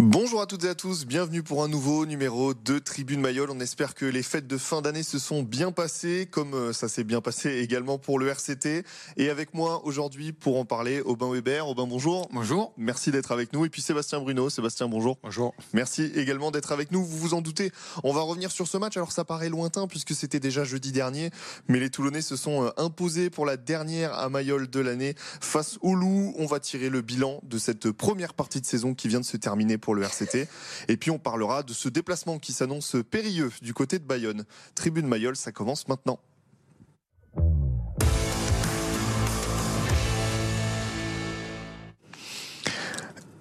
Bonjour à toutes et à tous, bienvenue pour un nouveau numéro de Tribune Mayol. On espère que les fêtes de fin d'année se sont bien passées, comme euh, ça s'est bien passé également pour le RCT. Et avec moi aujourd'hui pour en parler, Aubin Weber. Aubin, bonjour. Bonjour. Merci d'être avec nous. Et puis Sébastien Bruno. Sébastien, bonjour. Bonjour. Merci également d'être avec nous. Vous vous en doutez, on va revenir sur ce match. Alors ça paraît lointain puisque c'était déjà jeudi dernier, mais les Toulonnais se sont euh, imposés pour la dernière à Mayol de l'année face au Loup. On va tirer le bilan de cette première partie de saison qui vient de se terminer pour le RCT. Et puis on parlera de ce déplacement qui s'annonce périlleux du côté de Bayonne. Tribune Mayol, ça commence maintenant.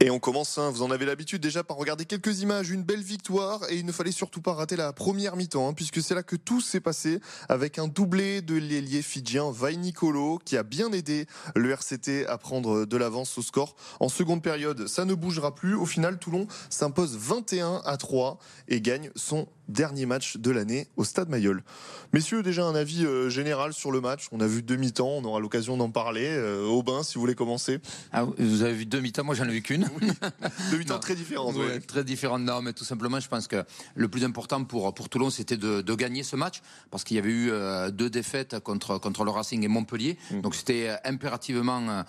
Et on commence, hein, vous en avez l'habitude déjà par regarder quelques images, une belle victoire et il ne fallait surtout pas rater la première mi-temps hein, puisque c'est là que tout s'est passé avec un doublé de l'ailier fidjien Vai Nicolo qui a bien aidé le RCT à prendre de l'avance au score. En seconde période, ça ne bougera plus. Au final, Toulon s'impose 21 à 3 et gagne son dernier match de l'année au Stade Mayol. Messieurs, déjà un avis euh, général sur le match. On a vu demi-temps, on aura l'occasion d'en parler. Euh, Aubin, si vous voulez commencer. Ah, vous avez vu deux mi-temps, moi j'en ai vu qu'une. deux mi-temps très différentes. Oui, Très différentes, non, mais tout simplement, je pense que le plus important pour, pour Toulon, c'était de, de, gagner ce match, parce qu'il y avait eu euh, deux défaites contre, contre le Racing et Montpellier. Mm. Donc c'était impérativement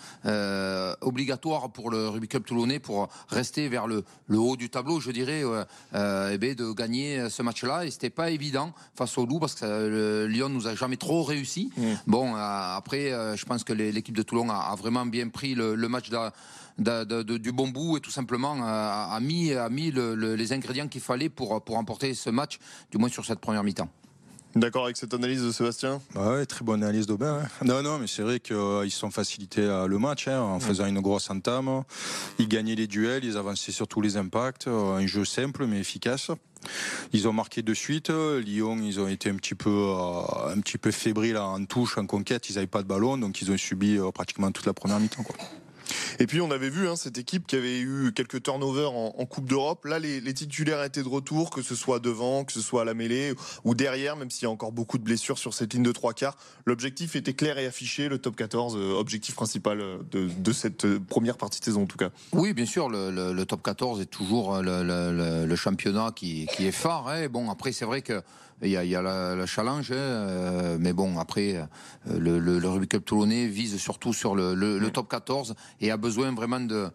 obligatoire pour le Rugby Club toulonnais pour rester vers le, le haut du tableau, je dirais, et bien de gagner ce match-là. Et c'était pas évident face au Loup, parce que le Lyon nous a jamais trop réussi. Mm. Bon, après, je pense que l'équipe de Toulon a, vraiment bien pris le, le match de, de, de, du bon bout et tout simplement a, a mis, a mis le, le, les ingrédients qu'il fallait pour, pour remporter ce match, du moins sur cette première mi-temps. D'accord avec cette analyse de Sébastien? Bah ouais, Très bonne analyse d'Aubin. Hein. Non, non, mais c'est vrai qu'ils euh, se sont facilités euh, le match hein, en faisant une grosse entame. Ils gagnaient les duels, ils avançaient sur tous les impacts. Euh, un jeu simple mais efficace. Ils ont marqué de suite. Lyon, ils ont été un petit peu, un petit peu fébriles en touche, en conquête. Ils n'avaient pas de ballon, donc ils ont subi pratiquement toute la première mi-temps. Et puis on avait vu hein, cette équipe qui avait eu quelques turnovers en, Coupe d'Europe. Là, les, titulaires étaient de retour, que ce soit devant, que ce soit à la mêlée ou derrière, même s'il y a encore beaucoup de blessures sur cette ligne de trois quarts. L'objectif était clair et affiché, le top 14, euh, objectif principal de, de, cette euh, première partie de saison en tout cas. Oui, bien sûr, le, top 14 est toujours le, championnat qui, qui, est phare. Hein. Bon, après c'est vrai que il y a, il y a la, la challenge, hein, euh, mais bon, après, euh, le, le, le Rugby Cup Toulonnais vise surtout sur le, le, le top 14 et a besoin vraiment de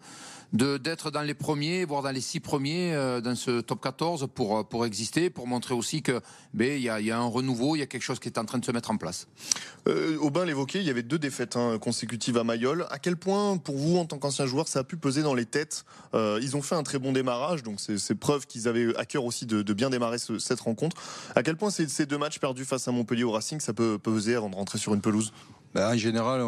d'être dans les premiers, voire dans les six premiers euh, dans ce top 14 pour, pour exister, pour montrer aussi que ben, il y, a, y a un renouveau, il y a quelque chose qui est en train de se mettre en place. Euh, Aubin l'évoquait, il y avait deux défaites hein, consécutives à Mayol. À quel point, pour vous, en tant qu'ancien joueur, ça a pu peser dans les têtes? Euh, Ils ont fait un très bon démarrage, donc c'est preuve qu'ils avaient à cœur aussi de, de bien démarrer ce, cette rencontre. À quel point ces, ces deux matchs perdus face à Montpellier au Racing, ça peut peser avant de rentrer sur une pelouse? Ben, en général,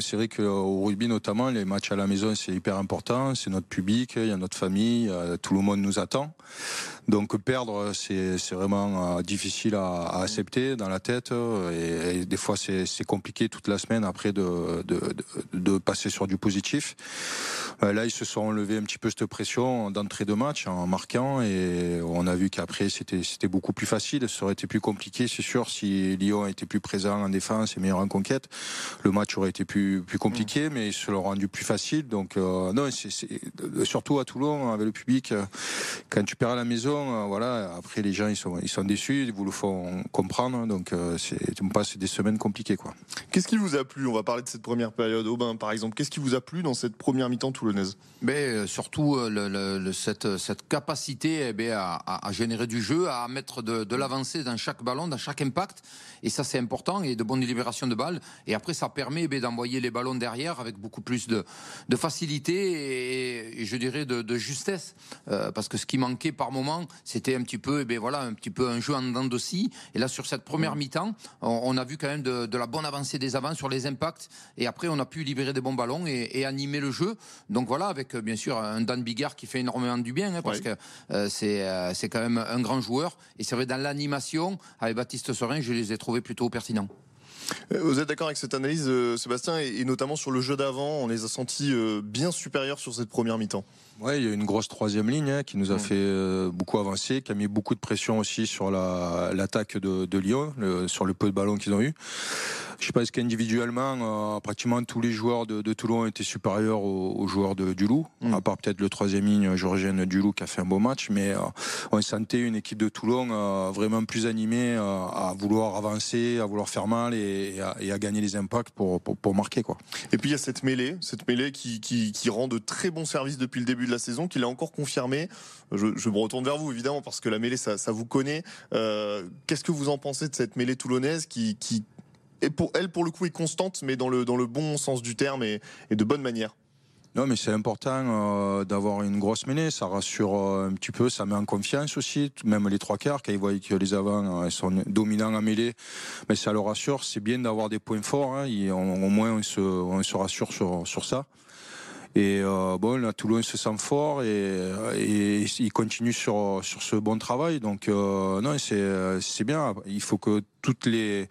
c'est vrai qu'au rugby notamment, les matchs à la maison, c'est hyper important. C'est notre public, il y a notre famille, tout le monde nous attend. Donc perdre, c'est vraiment euh, difficile à, à, accepter dans la tête. Et, des fois, c'est compliqué toute la semaine après de, de, de, de, passer sur du positif. Là, ils se sont enlevés un petit peu cette pression d'entrée de match en marquant. Et on a vu qu'après, c'était beaucoup plus facile. Ça aurait été plus compliqué, c'est sûr, si Lyon était plus présent en défense et meilleur en conquête le match aurait été plus, plus compliqué, mais ils se l'ont rendu plus facile. Donc, euh, non, c'est surtout à Toulon, avec le public, euh, quand tu perds à la maison, euh, voilà, après les gens, ils sont, ils sont déçus, ils vous le font comprendre. Donc, euh, c'est on passe des semaines compliquées, quoi. Qu'est-ce qui vous a plu? On va parler de cette première période. Aubin, par exemple, qu'est-ce qui vous a plu dans cette première mi-temps toulonnaise? Mais surtout le, le, le, cette, cette capacité eh bien, à, à, générer du jeu, à mettre de, de l'avancée dans chaque ballon, dans chaque impact. Et ça, c'est important. Et de bonnes libérations de balles. Et après, ça permet eh d'envoyer les ballons derrière avec beaucoup plus de, de facilité et, et, je dirais de, de justesse. Euh, parce que ce qui manquait par moment, c'était un petit peu, eh voilà, un petit peu un jeu en dents de scie. Et là, sur cette première mi-temps, on, on, a vu quand même de, de, la bonne avancée des avants sur les impacts. Et après, on a pu libérer des bons ballons et, et animer le jeu. Donc voilà, avec bien sûr un Dan Bigard qui fait énormément du bien, hein, parce ouais. que euh, c'est euh, c'est quand même un grand joueur. Et c'est vrai, dans l'animation, avec Baptiste Sorin, je les ai trouvés plutôt pertinents. Vous êtes d'accord avec cette analyse, Sébastien, et notamment sur le jeu d'avant, on les a sentis bien supérieurs sur cette première mi-temps oui, il y a une grosse troisième ligne hein, qui nous a fait euh, beaucoup avancer, qui a mis beaucoup de pression aussi sur l'attaque de, Lyon, sur le peu de ballons qu'ils ont eu. Je pense qu'individuellement, euh, pratiquement tous les joueurs de, Toulon étaient supérieurs aux, joueurs de, du Loup, mm. à part peut-être le troisième ligne georgienne du Loup qui a fait un beau match, mais euh, on sentait une équipe de Toulon vraiment plus animée à vouloir avancer, à vouloir faire mal et, à, gagner les impacts pour, pour, marquer. Quoi. Et puis il y a cette mêlée, cette mêlée qui, qui, qui rend de très bons services depuis le début de la saison, qu'il a encore confirmé. Je, me retourne vers vous, évidemment, parce que la mêlée, ça, vous connaît. Euh, qu'est-ce que vous en pensez de cette mêlée toulonnaise qui, qui pour elle, pour le coup, est constante, mais dans le, dans le bon sens du terme et, de bonne manière? Non, mais c'est important euh, d'avoir une grosse mêlée. Ça rassure euh, un petit peu, ça met en confiance aussi. Même les trois quarts, quand ils voient que les avants sont dominants à mêlée, mais ça leur rassure. C'est bien d'avoir des points forts. Hein. au moins, on se, rassure sur, ça. Et euh, bon, là, Toulon se sent fort et, et, il continue sur, ce bon travail. Donc, euh, non, c'est bien. Il faut que toutes les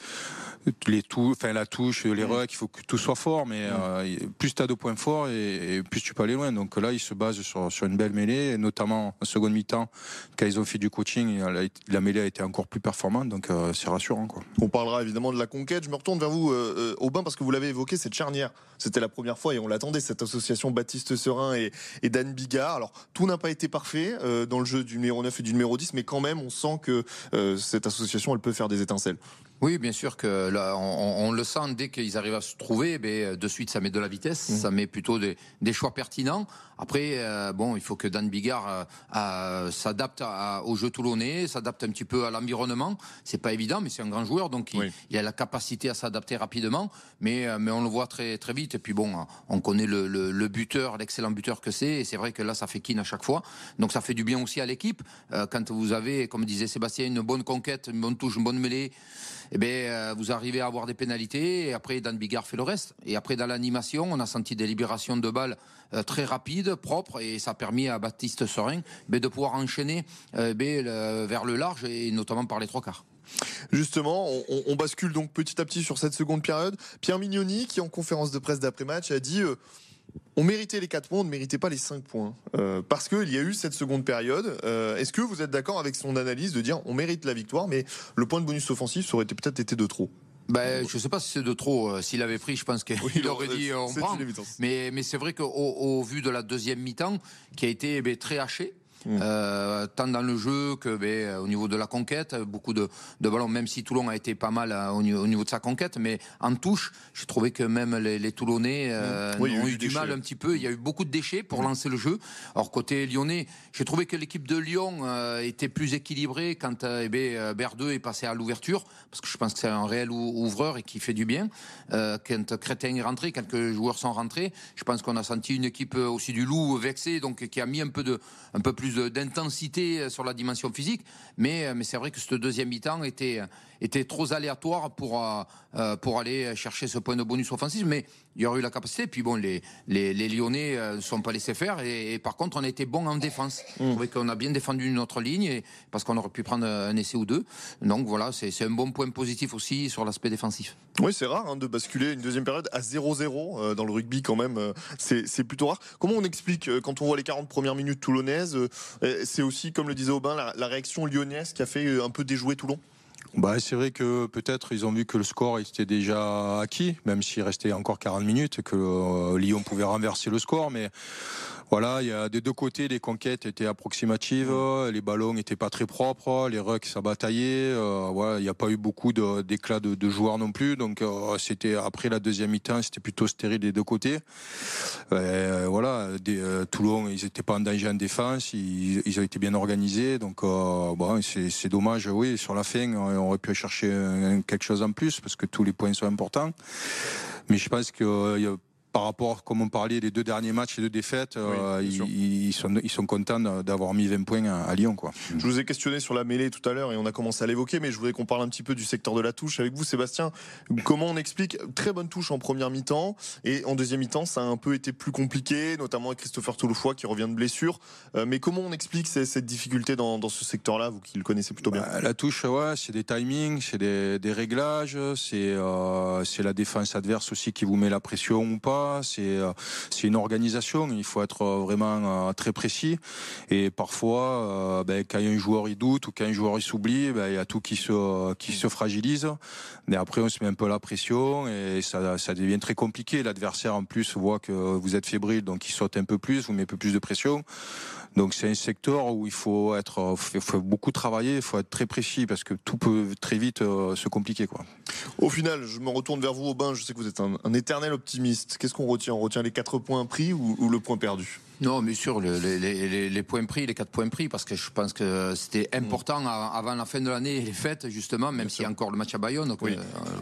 les enfin la touche, les mm. rucks, il faut que tout soit fort, mais mm. euh, plus tu as de points forts et, plus tu peux aller loin. Donc là, ils se basent sur, sur une belle mêlée, notamment en seconde mi-temps, quand ils ont fait du coaching, la, mêlée a été encore plus performante, donc euh, c'est rassurant. Quoi. On parlera évidemment de la conquête. Je me retourne vers vous, euh, Aubin, parce que vous l'avez évoqué, cette charnière. C'était la première fois et on l'attendait, cette association Baptiste Serin et, et Dan Bigard. Alors, tout n'a pas été parfait dans le jeu du numéro 9 et du numéro 10, mais quand même, on sent que cette association, elle peut faire des étincelles. Oui, bien sûr que là, on, le sent dès qu'ils arrivent à se trouver, ben, de suite ça met de la vitesse, mmh. ça met plutôt des, choix pertinents. Après, euh, bon, il faut que Dan Bigard euh, s'adapte au jeu toulonnais, s'adapte un petit peu à l'environnement. C'est pas évident, mais c'est un grand joueur, donc il, a la capacité à s'adapter rapidement. Mais, euh, mais on le voit très très vite. Et puis bon, on connaît le, buteur, l'excellent buteur que c'est. Et c'est vrai que là, ça fait kin à chaque fois. Donc ça fait du bien aussi à l'équipe quand vous avez, comme disait Sébastien, une bonne conquête, une bonne touche, une bonne mêlée eh bien, euh, vous arrivez à avoir des pénalités. Et après, Dan Bigard fait le reste. Et après, dans l'animation, on a senti des libérations de balles euh, très rapides, propres, et ça a permis à Baptiste Serein ben, de pouvoir enchaîner euh, ben, vers le large, et notamment par les trois quarts. Justement, on, bascule donc petit à petit sur cette seconde période. Pierre Mignoni, qui en conférence de presse d'après-match, a dit on méritait les 4 points, on ne méritait pas les 5 points. Euh, parce qu'il y a eu cette seconde période. Euh, est-ce que vous êtes d'accord avec son analyse de dire on mérite la victoire, mais le point de bonus offensif, ça aurait peut-être été de trop? Ben, je ne sais pas si c'est de trop. Euh, s'il avait pris, je pense qu'il aurait dit on prend. Mais, mais c'est vrai qu'au au vu de la deuxième mi-temps, qui a été eh ben, très hachée, Mm. Euh, tant dans le jeu que ben, au niveau de la conquête, beaucoup de, de, ballons, même si Toulon a été pas mal euh, au, niveau, de sa conquête, mais en touche, j'ai trouvé que même les, Toulonnais euh, mm. ont eu, du mal un petit peu. Il y a eu beaucoup de déchets pour mm. lancer le jeu. Or côté lyonnais, j'ai trouvé que l'équipe de Lyon était plus équilibrée quand eh ben, Berdeux est passé à l'ouverture, parce que je pense que c'est un réel ouvreur et qui fait du bien. quand Crétin est rentré, quelques joueurs sont rentrés, je pense qu'on a senti une équipe aussi du loup vexée, donc qui a mis un peu de, un peu plus d'intensité sur la dimension physique. Mais, mais c'est vrai que ce deuxième mi-temps était, était trop aléatoire pour, euh, pour aller chercher ce point de bonus offensif. Mais il y aurait eu la capacité. Puis bon, les, les, les Lyonnais ne euh, sont pas laissés faire. Et, par contre, on a été bon en défense. Mmh. Je qu'on a bien défendu notre ligne et, parce qu'on aurait pu prendre un essai ou deux. Donc voilà, c'est un bon point positif aussi sur l'aspect défensif. Oui, c'est rare hein, de basculer une deuxième période à 0-0 euh, dans le rugby quand même. c'est plutôt rare. Comment on explique quand on voit les 40 premières minutes toulonnaises C'est aussi, comme le disait Aubin, la, la réaction lyonnaise qui a fait un peu déjouer Toulon? Bah, c'est vrai que peut-être ils ont vu que le score était déjà acquis, même s'il restait encore 40 minutes, que euh, Lyon pouvait renverser le score. Mais voilà, il y a des deux côtés, les conquêtes étaient approximatives, les ballons n'étaient pas très propres, les rucks ça bataillait. Euh, voilà, il n'y a pas eu beaucoup d'éclats de, joueurs non plus. Donc euh, c'était après la deuxième mi-temps, c'était plutôt stérile des deux côtés. voilà, Toulon, ils n'étaient pas en danger en défense, ils, ils ont été bien organisés. Donc bon, c'est dommage, oui, sur la fin on aurait pu chercher quelque chose en plus parce que tous les points sont importants. Mais je pense a par rapport, comme on parlait, les deux derniers matchs, les deux défaites, euh, ils, sont, ils sont contents d'avoir mis 20 points à, Lyon. Quoi. Je vous ai questionné sur la mêlée tout à l'heure et on a commencé à l'évoquer, mais je voudrais qu'on parle un petit peu du secteur de la touche avec vous, Sébastien. Comment on explique très bonne touche en première mi-temps et en deuxième mi-temps, ça a un peu été plus compliqué, notamment avec Christopher Touloufoy qui revient de blessure. Euh, mais comment on explique cette difficulté dans, dans ce secteur-là, vous qui le connaissez plutôt bien? Bah, La touche, ouais, c'est des timings, c'est des, des, réglages, c'est euh, la défense adverse aussi qui vous met la pression ou pas. C'est euh, c'est une organisation. Il faut être vraiment euh, très précis. Et parfois, euh, ben, quand un joueur il doute ou quand un joueur il s'oublie, ben, il y a tout qui se fragilise. Mais après, on se met un peu la pression et ça, ça devient très compliqué. L'adversaire en plus voit que vous êtes fébrile, donc il saute un peu plus, vous met un peu plus de pression. Donc c'est un secteur où il faut beaucoup travailler, il faut être très précis parce que tout peut très vite euh, se compliquer quoi. Au final, je me retourne vers vous, Aubin. Je sais que vous êtes un, éternel optimiste. Qu'est-ce qu'on retient? On retient les quatre points pris ou le point perdu? Non, bien sûr, les, points pris, les quatre points pris, parce que je pense que c'était important avant la fin de l'année et les fêtes, justement, même s'il y a encore le match à Bayonne, euh,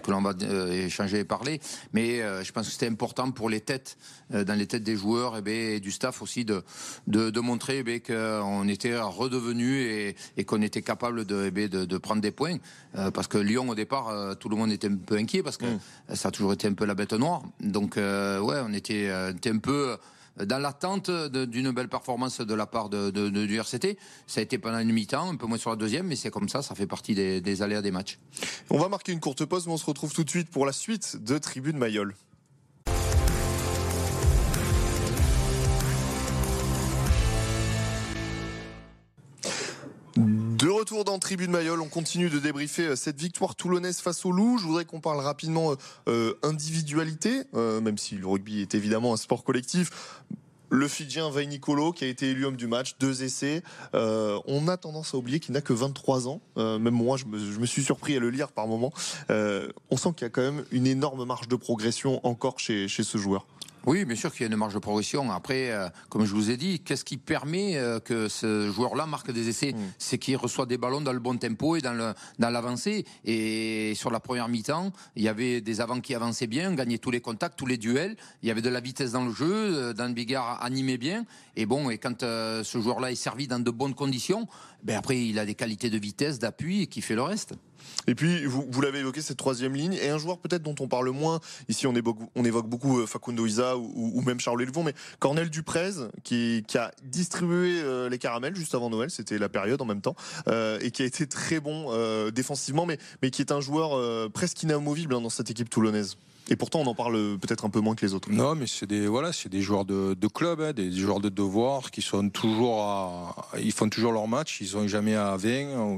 que, l'on va euh, échanger et parler. Mais euh, je pense que c'était important pour les têtes, dans les têtes des joueurs eh ben, et, du staff aussi, de, de, montrer eh qu'on était redevenu et, qu'on était capable de, eh de, prendre des points. parce que Lyon, au départ, tout le monde était un peu inquiet, parce que mm. ça a toujours été un peu la bête noire. Donc, ouais, on était, on était un peu dans l'attente d'une belle performance de la part de, du RCT. Ça a été pendant une mi-temps, un peu moins sur la deuxième, mais c'est comme ça, ça fait partie des, des aléas des matchs. On va marquer une courte pause, mais on se retrouve tout de suite pour la suite de Tribune Mayol. Retour dans Tribune Mayol, on continue de débriefer euh, cette victoire toulonnaise face au Loup. Je voudrais qu'on parle rapidement euh, euh, individualité, même si le rugby est évidemment un sport collectif. Le Fidjien Nicolo qui a été élu homme du match, deux essais. on a tendance à oublier qu'il n'a que 23 ans. même moi, je me, suis surpris à le lire par moment. on sent qu'il y a quand même une énorme marge de progression encore chez ce joueur. Oui, bien sûr qu'il y a une marge de progression. Après, euh, comme je vous ai dit, qu'est-ce qui permet euh, que ce joueur-là marque des essais mm. C'est qu'il reçoit des ballons dans le bon tempo et dans le dans l'avancée. Et sur la première mi-temps, il y avait des avants qui avançaient bien, gagnaient tous les contacts, tous les duels. Il y avait de la vitesse dans le jeu. Euh, Dan Bigard animait bien. Et bon, et quand ce joueur-là est servi dans de bonnes conditions, ben après, il a des qualités de vitesse, d'appui, qui fait le reste. Et puis, vous, l'avez évoqué, cette troisième ligne, et un joueur peut-être dont on parle moins, ici on, évoque, beaucoup euh, Facundo Isa ou, même Charles Levon, mais Cornel Duprez, qui, a distribué euh, les caramels juste avant Noël, c'était la période en même temps, euh, et qui a été très bon défensivement, mais, mais qui est un joueur presque inamovible hein, dans cette équipe toulonnaise. Et pourtant, on en parle peut-être un peu moins que les autres. Non, mais c'est des voilà, c'est des joueurs de, club, hein, des joueurs de devoir qui sont toujours à, ils font toujours leur match. Ils sont jamais à 20,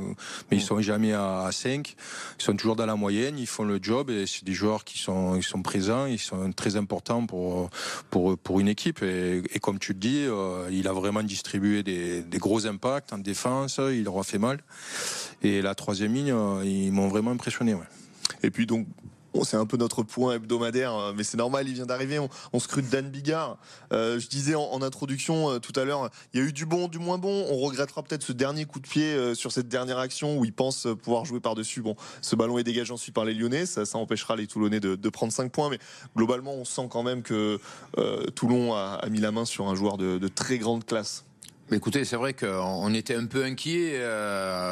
mais ils sont jamais à 5. Ils sont toujours dans la moyenne. Ils font le job et c'est des joueurs qui sont, ils sont présents. Ils sont très importants pour pour pour une équipe. Et, comme tu le dis, euh, il a vraiment distribué des, gros impacts en défense. Il leur a fait mal. Et la troisième ligne, euh, ils m'ont vraiment impressionné. Ouais. Et puis donc c'est un peu notre point hebdomadaire, euh, mais c'est normal, il vient d'arriver. On, scrute Dan Bigard. Euh, je disais en, introduction euh, tout à l'heure, il y a eu du bon, du moins bon. On regrettera peut-être ce dernier coup de pied sur cette dernière action où il pense pouvoir jouer par-dessus. Bon, ce ballon est dégagé ensuite par les Lyonnais, ça, empêchera les Toulonnais de, prendre 5 points, mais globalement, on sent quand même que Toulon a, mis la main sur un joueur de, très grande classe. Écoutez, c'est vrai qu'on était un peu inquiet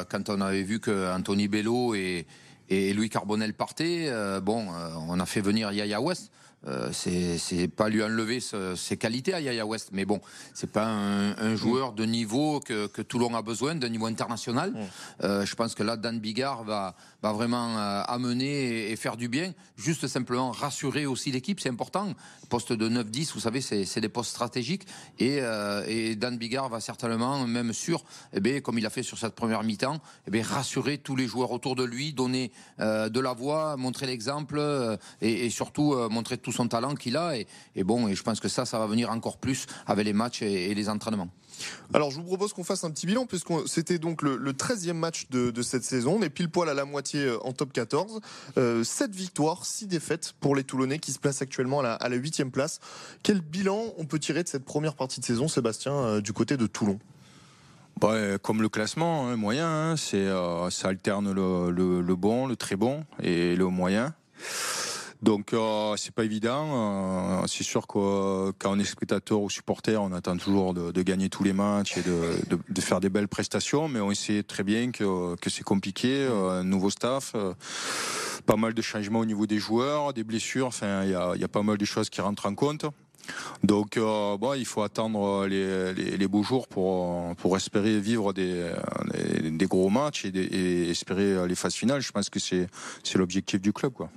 quand on avait vu que Anthony Bello et et Louis Carbonel partait. Euh, bon, euh, on a fait venir Yaya West. Euh, c'est pas lui enlever ses qualités à Yaya West, mais bon, c'est pas un, joueur de niveau que, que Toulon a besoin, d'un niveau international. je pense que là, Dan Bigard va, va vraiment euh, amener et, faire du bien. Juste simplement rassurer aussi l'équipe, c'est important. Poste de 9-10, vous savez, c'est des postes stratégiques. Et, euh, et, Dan Bigard va certainement, même sûr, eh bien, comme il a fait sur cette première mi-temps, eh bien, rassurer tous les joueurs autour de lui, donner euh, de la voix, montrer l'exemple et, et, surtout montrer tout son talent qu'il a. Et, et, bon, et je pense que ça, ça va venir encore plus avec les matchs et les entraînements. Alors je vous propose qu'on fasse un petit bilan puisque c'était donc le, 13e match de, cette saison. On est pile poil à la moitié euh, en top 14. Euh, 7 victoires, 6 défaites pour les Toulonnais qui se placent actuellement à la, 8e place. Quel bilan on peut tirer de cette première partie de saison, Sébastien, euh, du côté de Toulon? Bah, comme le classement, hein, moyen, hein, c'est euh, ça alterne le, le, bon, le très bon et le moyen. Donc euh, c'est pas évident. Euh, c'est sûr que quand on est spectateur ou supporter, on attend toujours de, de gagner tous les matchs et de, de, de, faire des belles prestations, mais on sait très bien que, que c'est compliqué. Un nouveau staff, pas mal de changements au niveau des joueurs, des blessures. Enfin, il y a, y a pas mal de choses qui rentrent en compte. Donc euh, bon, il faut attendre les, les, les, beaux jours pour, pour espérer vivre des, des, gros matchs et, des, et, espérer les phases finales. Je pense que c'est l'objectif du club. Quoi.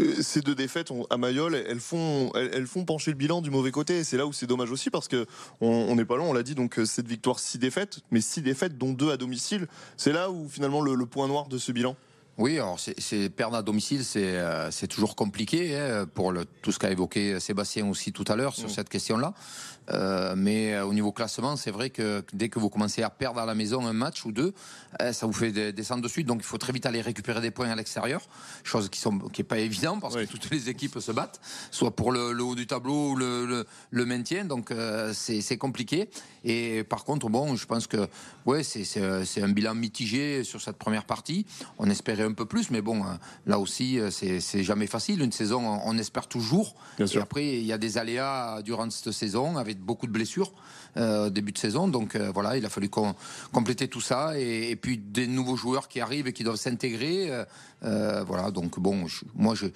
Euh, ces deux défaites à Mayol, elles font, elles, font pencher le bilan du mauvais côté. C'est là où c'est dommage aussi parce que on n'est pas loin, on l'a dit, donc euh, cette victoire, six défaites, mais six défaites, dont deux à domicile. C'est là où finalement le, le point noir de ce bilan? Oui, alors c'est perdre à domicile, c'est euh, toujours compliqué hein, pour le, tout ce qu'a évoqué Sébastien aussi tout à l'heure sur mm. cette question-là. Euh, mais euh, au niveau classement, c'est vrai que dès que vous commencez à perdre à la maison un match ou deux, euh, ça vous fait descendre de suite. Donc il faut très vite aller récupérer des points à l'extérieur, chose qui sont qui pas évident parce que toutes les équipes se battent, soit pour le, haut du tableau ou le, le, le maintien. Donc euh, c'est compliqué. Et par contre, bon, je pense que ouais, c'est un bilan mitigé sur cette première partie. On espérait un peu plus, mais bon, là aussi, c'est jamais facile. Une saison, on, espère toujours. et après, il y a des aléas durant cette saison avec beaucoup de blessures euh, début de saison. Donc euh, voilà, il a fallu compléter tout ça et, puis des nouveaux joueurs qui arrivent et qui doivent s'intégrer. Euh, euh voilà, donc bon, moi je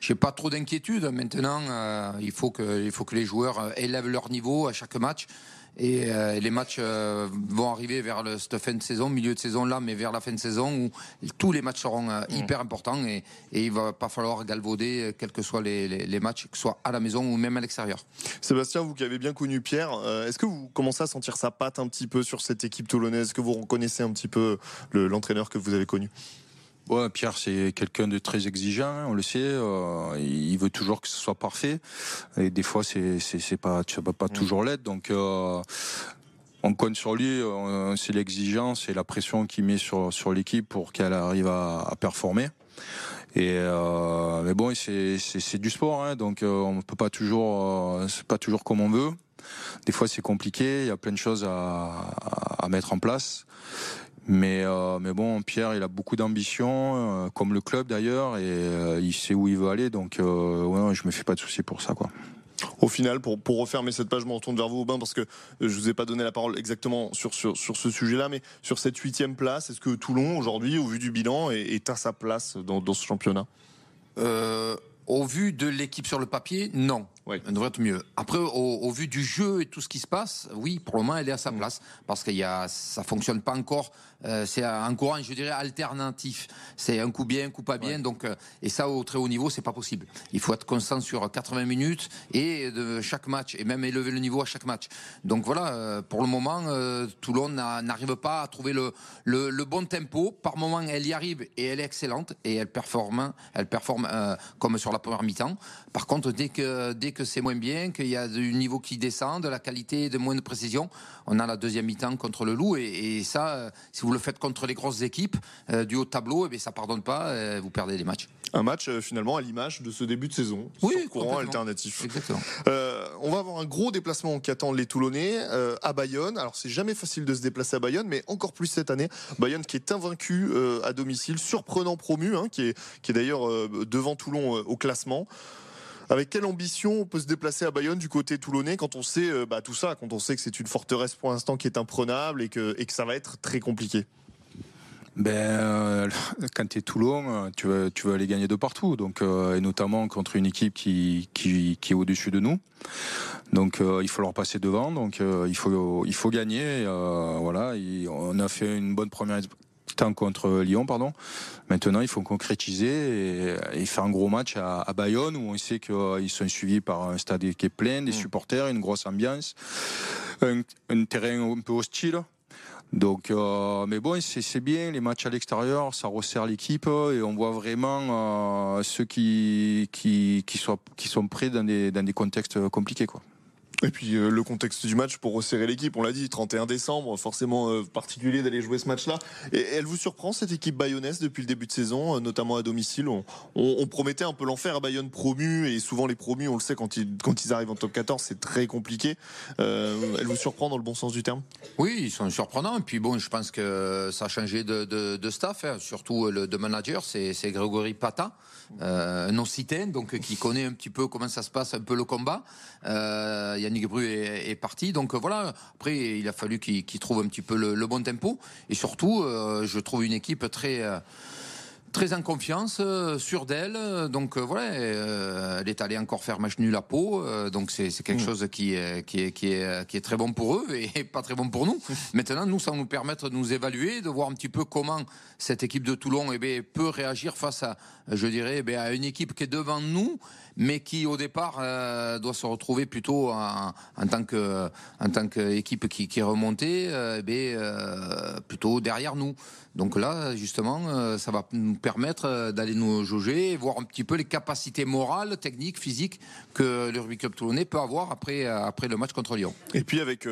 j'ai pas trop d'inquiétude. Maintenant, il faut que il faut que les joueurs élèvent leur niveau à chaque match. Et euh, les matchs euh, vont arriver vers le, cette fin de saison, milieu de saison là, mais vers la fin de saison où tous les matchs seront euh, mmh. hyper importants et, et, il va pas falloir galvauder, quels que soient les, les, les, matchs, que ce soit à la maison ou même à l'extérieur. Sébastien, vous qui avez bien connu Pierre, est-ce que vous commencez à sentir sa patte un petit peu sur cette équipe toulonnaise? Est-ce que vous reconnaissez un petit peu l'entraîneur que vous avez connu? Ouais, Pierre, c'est quelqu'un de très exigeant, on le sait. Euh, il veut toujours que ce soit parfait. Et des fois, c'est c'est pas, pas mm. toujours l'être. Donc, euh, on compte sur lui. C'est l'exigence et la pression qu'il met sur sur l'équipe pour qu'elle arrive à, à, performer. Et euh, mais bon, c'est du sport, hein, donc euh, on peut pas toujours, euh, c'est pas toujours comme on veut. Des fois, c'est compliqué. Il y a plein de choses à, à mettre en place. Mais, euh, mais bon, Pierre, il a beaucoup d'ambition, euh, comme le club d'ailleurs, et euh, il sait où il veut aller. Donc, euh, ouais, je me fais pas de soucis pour ça, quoi. Au final, pour, pour refermer cette page, je me retourne vers vous, Aubin, parce que je vous ai pas donné la parole exactement sur, sur, sur ce sujet-là, mais sur cette huitième place, est-ce que Toulon, aujourd'hui, au vu du bilan, est, est à sa place dans, dans ce championnat? Euh, Au vu de l'équipe sur le papier, non. Oui. Elle devrait être mieux. Après, au, au, vu du jeu et tout ce qui se passe, oui, pour le moment, elle est à sa mm. place. Parce qu'il y a, ça fonctionne pas encore. Euh, c'est un courant, je dirais, alternatif. C'est un coup bien, un coup pas bien. Ouais. Donc, euh, et ça, au très haut niveau, c'est pas possible. Il faut être constant sur 80 minutes et de chaque match, et même élever le niveau à chaque match. Donc voilà, euh, pour le moment, euh, Toulon n'arrive pas à trouver le, le, le, bon tempo. Par moment, elle y arrive et elle est excellente et elle performe, elle performe comme sur la première mi-temps. Par contre, dès que, dès que c'est moins bien, qu'il y a du niveau qui descend, de la qualité, de moins de précision. On a la deuxième mi-temps contre le Loup et, et, ça, euh, si vous le faites contre les grosses équipes euh, du haut tableau, et eh bien, ça pardonne pas, euh, vous perdez les matchs. Un match finalement à l'image de ce début de saison, oui, courant alternatif. Exactement. On va avoir un gros déplacement qui attend les Toulonnais à Bayonne. Alors c'est jamais facile de se déplacer à Bayonne, mais encore plus cette année. Bayonne qui est invaincu à domicile, surprenant promu, hein, qui est, qui est d'ailleurs devant Toulon au classement. Avec quelle ambition on peut se déplacer à Bayonne du côté toulonnais quand on sait euh, bah, tout ça, quand on sait que c'est une forteresse pour l'instant qui est imprenable et que, ça va être très compliqué? Ben, euh, quand tu es Toulon, tu veux, aller gagner de partout, donc euh, et notamment contre une équipe qui, est au-dessus de nous. Donc euh, il faut leur passer devant, donc euh, il faut gagner. Euh, voilà, on a fait une bonne première temps contre Lyon, pardon. Maintenant, il faut concrétiser et, et faire un gros match à, à Bayonne où on sait qu'ils sont suivis par un stade qui est plein, des mmh. supporters, une grosse ambiance, un, un terrain un peu hostile. Donc, euh, mais bon, c'est bien les matchs à l'extérieur, ça resserre l'équipe et on voit vraiment euh, ceux qui qui qui sont qui sont prêts dans des dans des contextes compliqués quoi. Et puis euh, le contexte du match pour resserrer l'équipe, on l'a dit, 31 décembre, forcément euh, particulier d'aller jouer ce match-là. Et, elle vous surprend cette équipe bayonnaise depuis le début de saison, euh, notamment à domicile? On, promettait un peu l'enfer à Bayonne promu, et souvent les promus, on le sait, quand ils, arrivent en top 14, c'est très compliqué. elle vous surprend dans le bon sens du terme? Oui, ils sont surprenants. Et puis bon, je pense que ça a changé de, staff, hein. surtout le de manager, c'est Grégory Pata, un non-citain, donc qui connaît un petit peu comment ça se passe, un peu le combat. Euh, Yannick Bru est, parti. Donc euh, voilà, après, il a fallu qu'il trouve un petit peu le, bon tempo. Et surtout, euh, je trouve une équipe très très en confiance, euh, sûre d'elle. Donc voilà, elle est allée encore faire match nul à peau. donc c'est quelque mm. chose qui est, qui, est, qui, est, qui est très bon pour eux et pas très bon pour nous. Maintenant, nous, ça va nous permettre de nous évaluer, de voir un petit peu comment cette équipe de Toulon eh peut réagir face à, je dirais, eh à une équipe qui est devant nous mais qui au départ euh, doit se retrouver plutôt en, tant que en tant qu'équipe qui, qui est remontée, euh, eh euh, plutôt derrière nous. Donc là, justement, ça va nous permettre d'aller nous jauger et voir un petit peu les capacités morales, techniques, physiques que le Rugby Club Toulonnais peut avoir après, après le match contre Lyon. Et puis avec,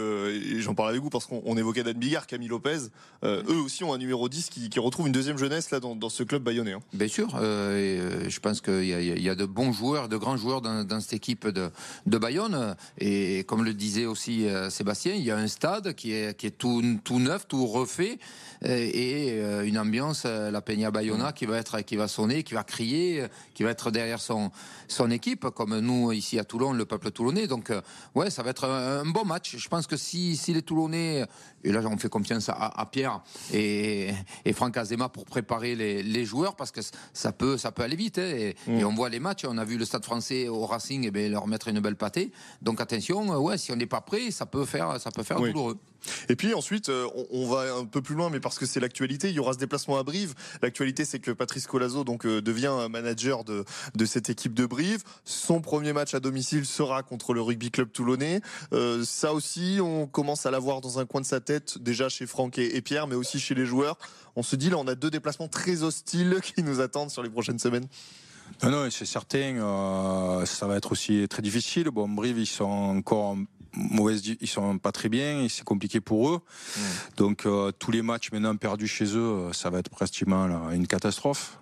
j'en parle avec vous parce qu'on évoquait Dan Bigard, Camille Lopez, eux aussi ont un numéro 10 qui, qui retrouve une deuxième jeunesse là dans, dans ce club bayonnais. Hein. Bien sûr, et, je pense qu'il y, y, a de bons joueurs de grands joueurs dans, cette équipe de, de, Bayonne. Et comme le disait aussi euh, Sébastien, il y a un stade qui est, qui est tout, tout neuf, tout refait, et, euh, une ambiance, euh, la Peña Bayona, qui va être, qui va sonner, qui va crier, qui va être derrière son, son équipe, comme nous ici à Toulon, le peuple toulonnais. Donc, ouais, ça va être un, bon match. Je pense que si, si les Toulonnais, et là on fait confiance à, Pierre et, et, Franck Azema pour préparer les, les, joueurs, parce que ça peut, ça peut aller vite. Hein. et, mm. et, on voit les matchs, on a vu le Stade français au Racing, et eh bien, leur mettre une belle pâtée. Donc attention, euh, ouais, si on n'est pas prêt, ça peut faire, ça peut faire douloureux. Et puis ensuite, euh, on, va un peu plus loin, mais parce que c'est l'actualité, il y aura ce déplacement à Brive. L'actualité, c'est que Patrice Colazo donc euh, devient manager de, cette équipe de Brive. Son premier match à domicile sera contre le Rugby Club Toulonnais. ça aussi, on commence à l'avoir dans un coin de sa tête, déjà chez Franck et, Pierre, mais aussi chez les joueurs. On se dit là, on a deux déplacements très hostiles qui nous attendent sur les prochaines semaines. Non, non, c'est certain. Euh, ça va être aussi très difficile. Bon, Brive, ils sont encore mauvaises, ils sont pas très bien et c'est compliqué pour eux. Donc euh, tous les matchs maintenant perdus chez eux, euh, ça va être pratiquement une catastrophe.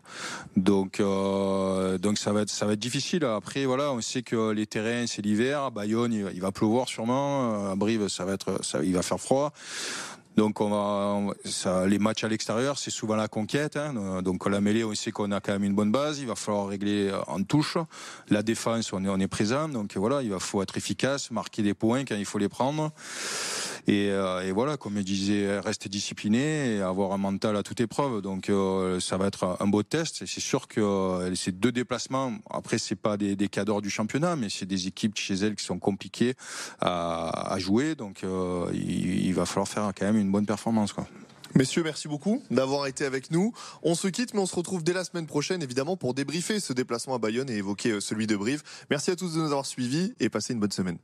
Donc donc ça va être ça va être difficile. Après voilà, on sait que les terrains c'est l'hiver. Bayonne il va pleuvoir sûrement. À Brive ça va être ça, il va faire froid. Donc on va, ça, les matchs à l'extérieur, c'est souvent la conquête. Hein. Donc la mêlée, on sait qu'on a quand même une bonne base. Il va falloir régler en touche. La défense, on est, on est présent. Donc voilà, il va faut être efficace, marquer des points quand il faut les prendre. Et, euh, et, voilà, comme je disais, rester discipliné et avoir un mental à toute épreuve. Donc euh, ça va être un beau test. Et c'est sûr que euh, ces deux déplacements, après c'est pas des, des cadors du championnat, mais c'est des équipes chez elles qui sont compliquées à, jouer. Donc il, va falloir faire quand même une bonne performance. Messieurs, merci beaucoup d'avoir été avec nous. On se quitte, mais on se retrouve dès la semaine prochaine, évidemment, pour débriefer ce déplacement à Bayonne et évoquer celui de Brive. Merci à tous de nous avoir suivis et passez une bonne semaine.